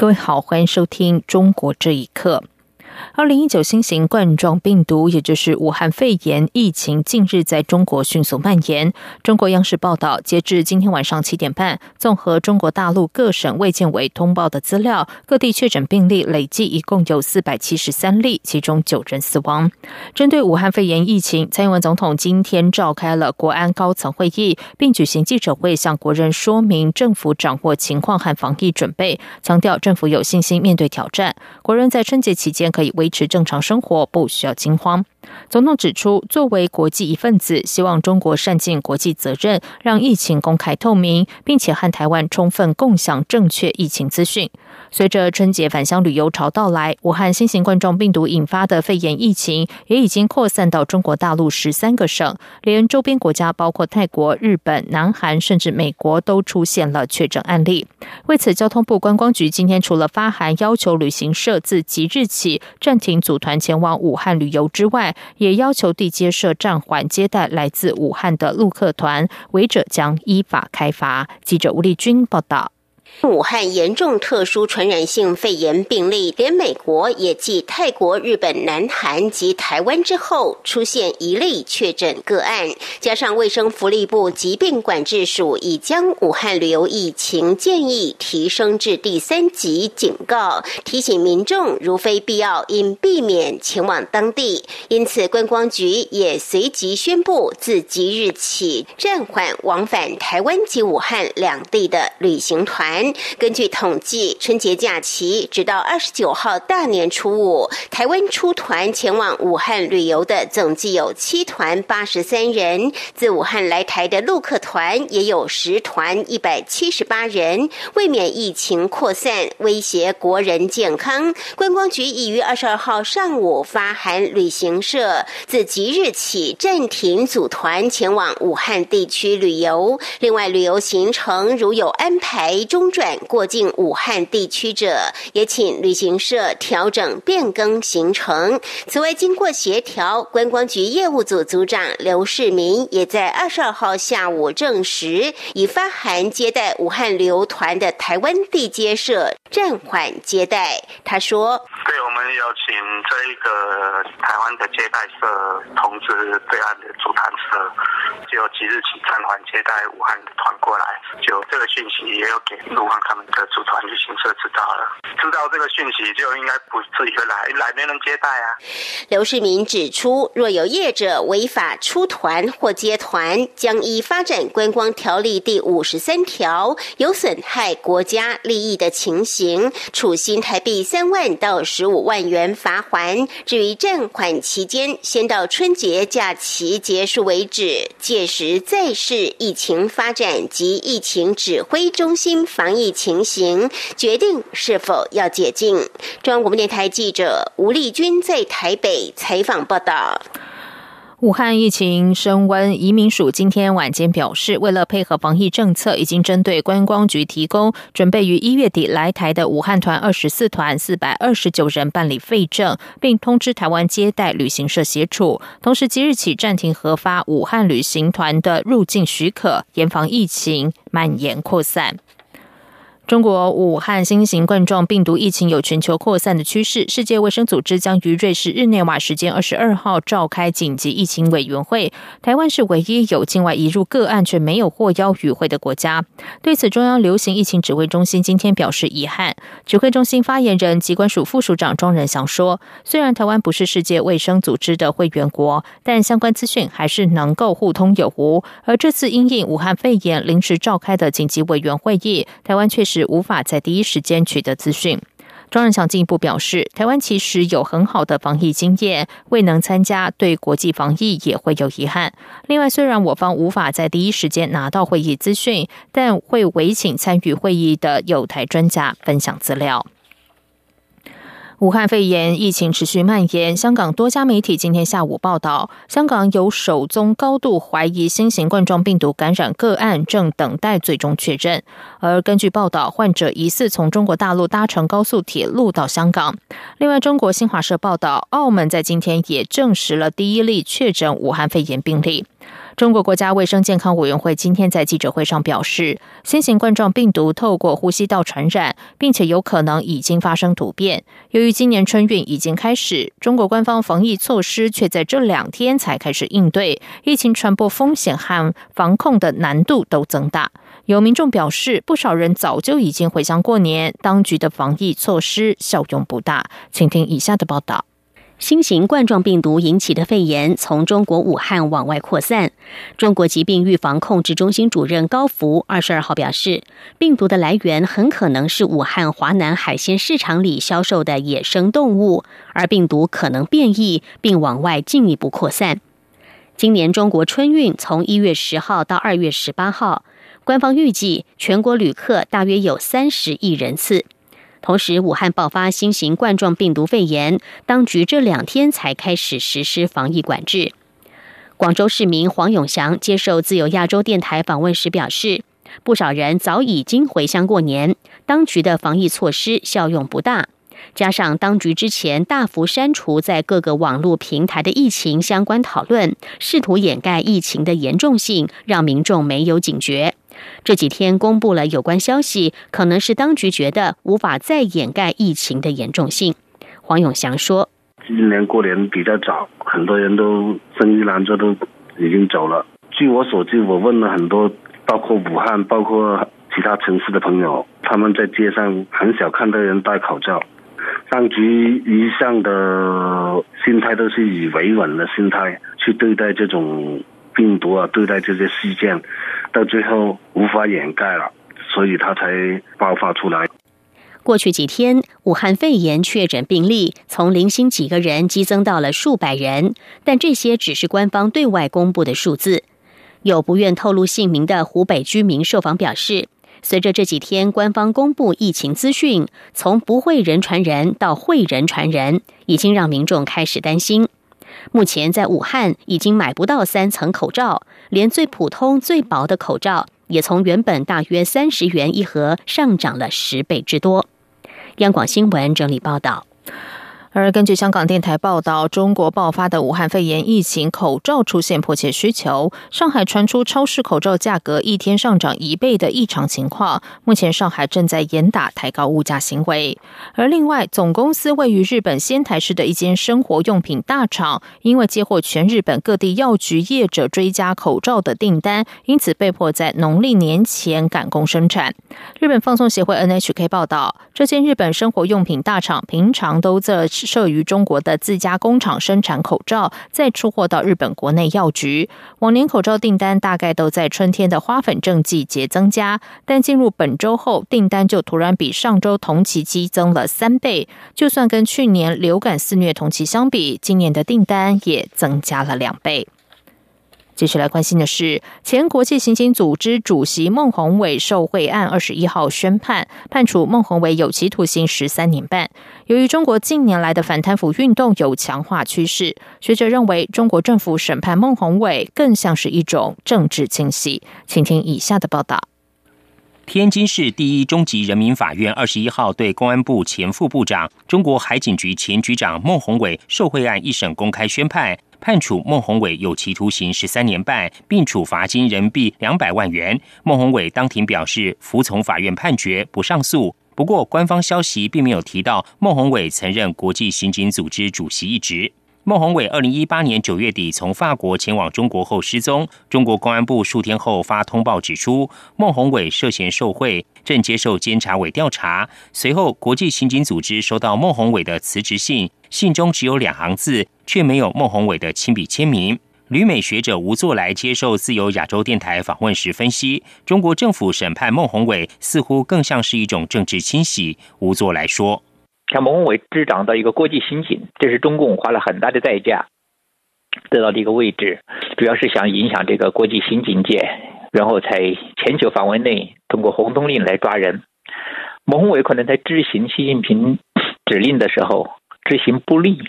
各位好，欢迎收听《中国这一刻》。二零一九新型冠状病毒，也就是武汉肺炎疫情，近日在中国迅速蔓延。中国央视报道，截至今天晚上七点半，综合中国大陆各省卫健委通报的资料，各地确诊病例累计一共有四百七十三例，其中九人死亡。针对武汉肺炎疫情，蔡英文总统今天召开了国安高层会议，并举行记者会，向国人说明政府掌握情况和防疫准备，强调政府有信心面对挑战。国人在春节期间可以维持正常生活，不需要惊慌。总统指出，作为国际一份子，希望中国善尽国际责任，让疫情公开透明，并且和台湾充分共享正确疫情资讯。随着春节返乡旅游潮到来，武汉新型冠状病毒引发的肺炎疫情也已经扩散到中国大陆十三个省，连周边国家包括泰国、日本、南韩，甚至美国都出现了确诊案例。为此，交通部观光局今天除了发函要求旅行社自即日起暂停组团前往武汉旅游之外，也要求地接社暂缓接待来自武汉的陆客团，违者将依法开罚。记者吴丽君报道。武汉严重特殊传染性肺炎病例，连美国也继泰国、日本、南韩及台湾之后，出现一例确诊个案。加上卫生福利部疾病管制署已将武汉旅游疫情建议提升至第三级警告，提醒民众如非必要，应避免前往当地。因此，观光局也随即宣布，自即日起暂缓往返台湾及武汉两地的旅行团。根据统计，春节假期直到二十九号大年初五，台湾出团前往武汉旅游的总计有七团八十三人，自武汉来台的陆客团也有十团一百七十八人。为免疫情扩散威胁国人健康，观光局已于二十二号上午发函旅行社，自即日起暂停组团前往武汉地区旅游。另外，旅游行程如有安排中。转过境武汉地区者，也请旅行社调整变更行程。此外，经过协调，观光局业务组组长刘世民也在二十二号下午证实，已发函接待武汉旅游团的台湾地接社暂缓接待。他说：“有请这一个台湾的接待社通知对岸的主团社，就即日起暂缓接待武汉的团过来。就这个讯息也有给。”路航他们的组团旅行社知道了，知道这个讯息就应该不自己来，来没人接待啊。刘世民指出，若有业者违法出团或接团，将依发展观光条例第五十三条，有损害国家利益的情形，处新台币三万到十五万元罚还。至于暂缓期间，先到春节假期结束为止，届时再视疫情发展及疫情指挥中心防。防疫情形，决定是否要解禁。中央广播电台记者吴丽君在台北采访报道。武汉疫情升温，移民署今天晚间表示，为了配合防疫政策，已经针对观光局提供准备于一月底来台的武汉团二十四团四百二十九人办理废证，并通知台湾接待旅行社协助，同时即日起暂停核发武汉旅行团的入境许可，严防疫情蔓延扩散。中国武汉新型冠状病毒疫情有全球扩散的趋势，世界卫生组织将于瑞士日内瓦时间二十二号召开紧急疫情委员会。台湾是唯一有境外移入个案却没有获邀与会的国家。对此，中央流行疫情指挥中心今天表示遗憾。指挥中心发言人、机关署副署长庄仁祥说：“虽然台湾不是世界卫生组织的会员国，但相关资讯还是能够互通有无。而这次因应武汉肺炎临时召开的紧急委员会议，台湾确实。”无法在第一时间取得资讯。庄仁祥进一步表示，台湾其实有很好的防疫经验，未能参加对国际防疫也会有遗憾。另外，虽然我方无法在第一时间拿到会议资讯，但会委请参与会议的有台专家分享资料。武汉肺炎疫情持续蔓延，香港多家媒体今天下午报道，香港有首宗高度怀疑新型冠状病毒感染个案，正等待最终确认。而根据报道，患者疑似从中国大陆搭乘高速铁路到香港。另外，中国新华社报道，澳门在今天也证实了第一例确诊武汉肺炎病例。中国国家卫生健康委员会今天在记者会上表示，新型冠状病毒透过呼吸道传染，并且有可能已经发生突变。由于今年春运已经开始，中国官方防疫措施却在这两天才开始应对，疫情传播风险和防控的难度都增大。有民众表示，不少人早就已经回乡过年，当局的防疫措施效用不大。请听以下的报道。新型冠状病毒引起的肺炎从中国武汉往外扩散。中国疾病预防控制中心主任高福二十二号表示，病毒的来源很可能是武汉华南海鲜市场里销售的野生动物，而病毒可能变异并往外进一步扩散。今年中国春运从一月十号到二月十八号，官方预计全国旅客大约有三十亿人次。同时，武汉爆发新型冠状病毒肺炎，当局这两天才开始实施防疫管制。广州市民黄永祥接受自由亚洲电台访问时表示，不少人早已经回乡过年，当局的防疫措施效用不大。加上当局之前大幅删除在各个网络平台的疫情相关讨论，试图掩盖疫情的严重性，让民众没有警觉。这几天公布了有关消息，可能是当局觉得无法再掩盖疫情的严重性。黄永祥说：“今年过年比较早，很多人都生意难做，都已经走了。据我所知，我问了很多，包括武汉、包括其他城市的朋友，他们在街上很少看到人戴口罩。当局一向的心态都是以维稳的心态去对待这种病毒啊，对待这些事件。”到最后无法掩盖了，所以他才爆发出来。过去几天，武汉肺炎确诊病例从零星几个人激增到了数百人，但这些只是官方对外公布的数字。有不愿透露姓名的湖北居民受访表示，随着这几天官方公布疫情资讯，从不会人传人到会人传人，已经让民众开始担心。目前在武汉已经买不到三层口罩，连最普通、最薄的口罩也从原本大约三十元一盒上涨了十倍之多。央广新闻整理报道。而根据香港电台报道，中国爆发的武汉肺炎疫情，口罩出现迫切需求。上海传出超市口罩价格一天上涨一倍的异常情况，目前上海正在严打抬高物价行为。而另外，总公司位于日本仙台市的一间生活用品大厂，因为接获全日本各地药局业者追加口罩的订单，因此被迫在农历年前赶工生产。日本放送协会 NHK 报道，这间日本生活用品大厂平常都在。设于中国的自家工厂生产口罩，再出货到日本国内药局。往年口罩订单大概都在春天的花粉症季节增加，但进入本周后，订单就突然比上周同期激增了三倍。就算跟去年流感肆虐同期相比，今年的订单也增加了两倍。接下来关心的是，前国际刑警组织主席孟宏伟受贿案，二十一号宣判，判处孟宏伟有期徒刑十三年半。由于中国近年来的反贪腐运动有强化趋势，学者认为中国政府审判孟宏伟更像是一种政治清洗。请听以下的报道：天津市第一中级人民法院二十一号对公安部前副部长、中国海警局前局长孟宏伟受贿案一审公开宣判。判处孟宏伟有期徒刑十三年半，并处罚金人民币两百万元。孟宏伟当庭表示服从法院判决，不上诉。不过，官方消息并没有提到孟宏伟曾任国际刑警组织主席一职。孟宏伟二零一八年九月底从法国前往中国后失踪，中国公安部数天后发通报指出，孟宏伟涉嫌受贿，正接受监察委调查。随后，国际刑警组织收到孟宏伟的辞职信，信中只有两行字。却没有孟宏伟的亲笔签名。旅美学者吴作来接受自由亚洲电台访问时分析，中国政府审判孟宏伟似乎更像是一种政治清洗。吴作来说：“像孟宏伟执掌到一个国际刑警，这是中共花了很大的代价得到这个位置，主要是想影响这个国际刑警界，然后在全球范围内通过红通令来抓人。孟宏伟可能在执行习近平。”指令的时候执行不力，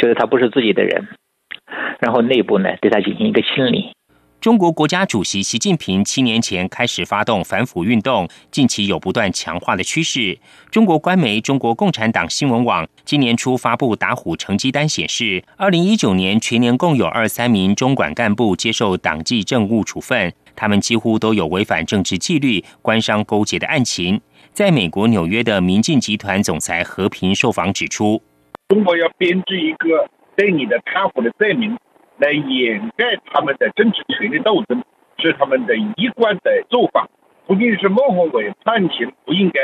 觉得他不是自己的人，然后内部呢对他进行一个清理。中国国家主席习近平七年前开始发动反腐运动，近期有不断强化的趋势。中国官媒中国共产党新闻网今年初发布打虎成绩单，显示，二零一九年全年共有二三名中管干部接受党纪政务处分，他们几乎都有违反政治纪律、官商勾结的案情。在美国纽约的民进集团总裁和平受访指出，中国要编制一个对你的贪腐的罪名。来掩盖他们的政治权力斗争，是他们的一贯的做法。不仅是孟宏伟判刑不应该，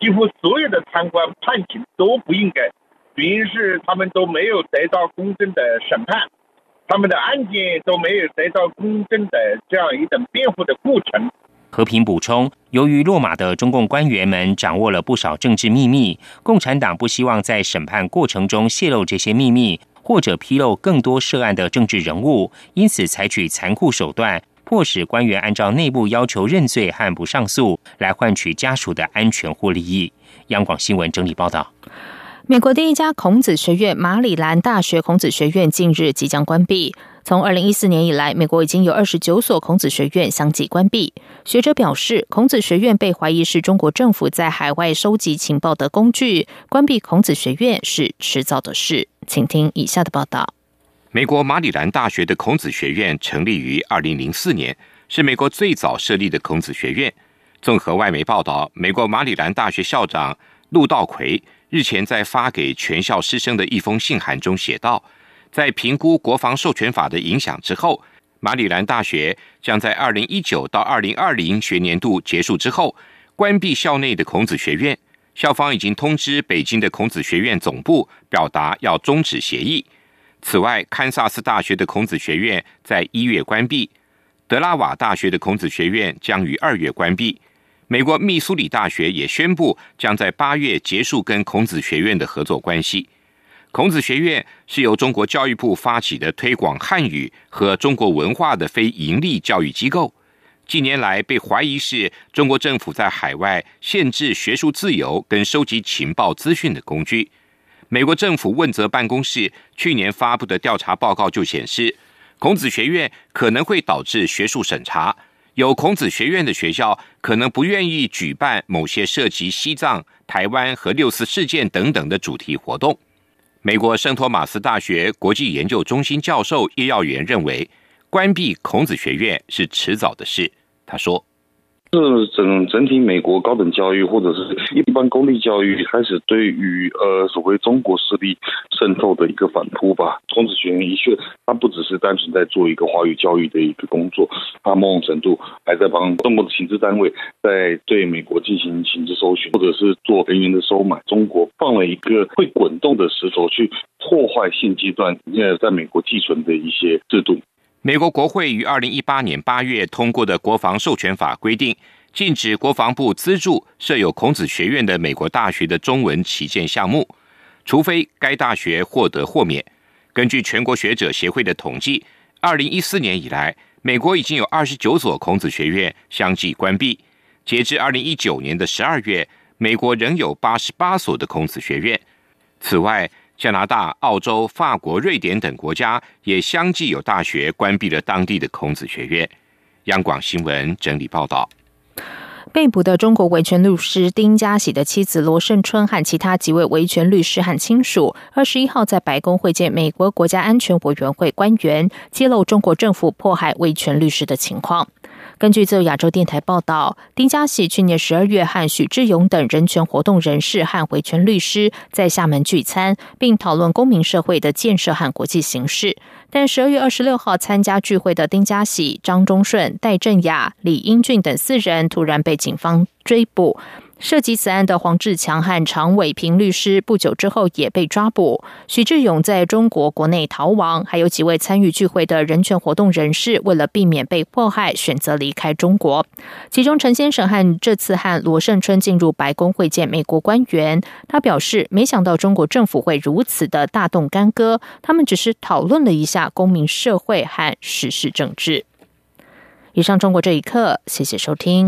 几乎所有的贪官判刑都不应该，原因是他们都没有得到公正的审判，他们的案件都没有得到公正的这样一种辩护的过程。和平补充，由于落马的中共官员们掌握了不少政治秘密，共产党不希望在审判过程中泄露这些秘密。或者披露更多涉案的政治人物，因此采取残酷手段，迫使官员按照内部要求认罪和不上诉，来换取家属的安全或利益。央广新闻整理报道。美国第一家孔子学院——马里兰大学孔子学院，近日即将关闭。从二零一四年以来，美国已经有二十九所孔子学院相继关闭。学者表示，孔子学院被怀疑是中国政府在海外收集情报的工具，关闭孔子学院是迟早的事。请听以下的报道：美国马里兰大学的孔子学院成立于二零零四年，是美国最早设立的孔子学院。综合外媒报道，美国马里兰大学校长陆道奎日前在发给全校师生的一封信函中写道。在评估国防授权法的影响之后，马里兰大学将在二零一九到二零二零学年度结束之后关闭校内的孔子学院。校方已经通知北京的孔子学院总部，表达要终止协议。此外，堪萨斯大学的孔子学院在一月关闭，德拉瓦大学的孔子学院将于二月关闭。美国密苏里大学也宣布将在八月结束跟孔子学院的合作关系。孔子学院是由中国教育部发起的推广汉语和中国文化的非盈利教育机构，近年来被怀疑是中国政府在海外限制学术自由跟收集情报资讯的工具。美国政府问责办公室去年发布的调查报告就显示，孔子学院可能会导致学术审查，有孔子学院的学校可能不愿意举办某些涉及西藏、台湾和六四事件等等的主题活动。美国圣托马斯大学国际研究中心教授叶耀元认为，关闭孔子学院是迟早的事。他说。是整整体美国高等教育或者是一般公立教育开始对于呃所谓中国势力渗透的一个反扑吧。孔子学院的确，它不只是单纯在做一个华语教育的一个工作，它某种程度还在帮中国的行政单位在对美国进行行政搜寻，或者是做人员的收买。中国放了一个会滚动的石头去破坏现阶段现在在美国寄存的一些制度。美国国会于二零一八年八月通过的国防授权法规定，禁止国防部资助设有孔子学院的美国大学的中文旗舰项目，除非该大学获得豁免。根据全国学者协会的统计，二零一四年以来，美国已经有二十九所孔子学院相继关闭。截至二零一九年的十二月，美国仍有八十八所的孔子学院。此外，加拿大、澳洲、法国、瑞典等国家也相继有大学关闭了当地的孔子学院。央广新闻整理报道：被捕的中国维权律师丁家喜的妻子罗胜春和其他几位维权律师和亲属，二十一号在白宫会见美国国家安全委员会官员，揭露中国政府迫害维权律师的情况。根据自由亚洲电台报道，丁家喜去年十二月和许志勇等人权活动人士和维权律师在厦门聚餐，并讨论公民社会的建设和国际形势。但十二月二十六号参加聚会的丁家喜、张忠顺、戴振雅、李英俊等四人突然被警方追捕。涉及此案的黄志强和常伟平律师不久之后也被抓捕。许志勇在中国国内逃亡，还有几位参与聚会的人权活动人士，为了避免被迫害，选择离开中国。其中，陈先生和这次和罗胜春进入白宫会见美国官员，他表示没想到中国政府会如此的大动干戈，他们只是讨论了一下公民社会和时事政治。以上，中国这一刻，谢谢收听。